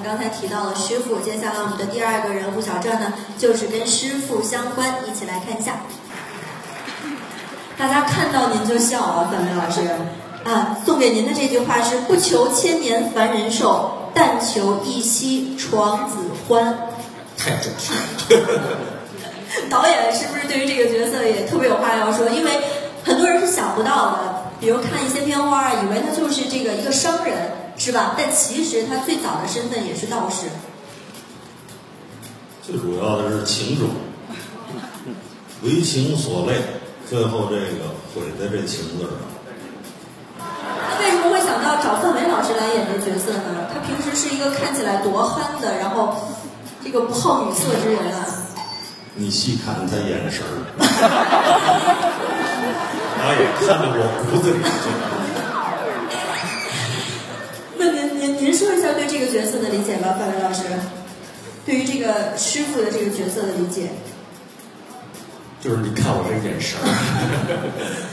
们刚才提到了师傅，接下来我们的第二个人物小传呢，就是跟师傅相关，一起来看一下。大家看到您就笑啊，范伟老师啊，送给您的这句话是“不求千年凡人寿，但求一夕床子欢”。太正确了。导演是不是对于这个角色也特别有比如看一些片花啊，以为他就是这个一个商人，是吧？但其实他最早的身份也是道士。最主要的是情种，为情所累，最后这个毁在这情字上。为什么会想到找范伟老师来演这角色呢？他平时是一个看起来多憨的，然后这个不好女色之人啊。你细看他眼神儿，导演看到我骨子里去。那您您您说一下对这个角色的理解吧，范伟老师。对于这个师傅的这个角色的理解，就是你看我这眼神儿，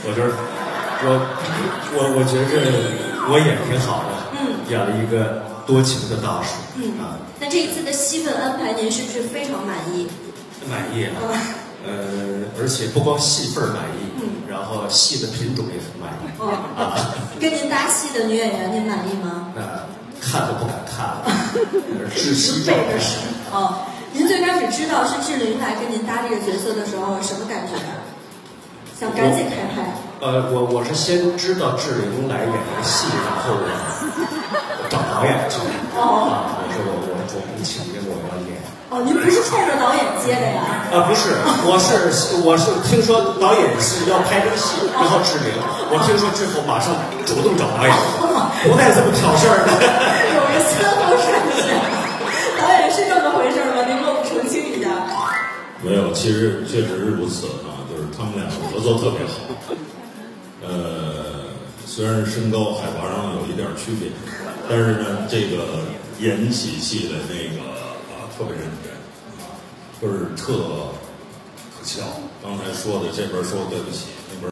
我觉得我我我觉着我演挺好的，嗯，演了一个多情的大叔，嗯啊。那这一次的戏份安排，您是不是非常满意？满意啊，呃，而且不光戏份满意，后戏的品种也很满意。哦，啊，跟您搭戏的女演员，您满意吗？那看都不敢看了，窒息状态。哦，您最开始知道是志玲来跟您搭这个角色的时候，什么感觉？想赶紧开拍？呃，我我是先知道志玲来演这个戏，然后我找导演去。哦，啊，我说我我我不请。哦，您不是冲着导演接的呀？啊，不是，我是我是听说导演是要拍这个戏，然后志玲，我听说之后马上主动找导演，不带这么挑事儿的。有个先后顺序，导演是这么回事吗？您给我们澄清一下。没有，其实确实是如此啊，就是他们两个合作特别好。呃，虽然身高海拔上有一点区别，但是呢，这个演起戏来那个。特别认真，就是特可笑。刚才说的这边说对不起，那边。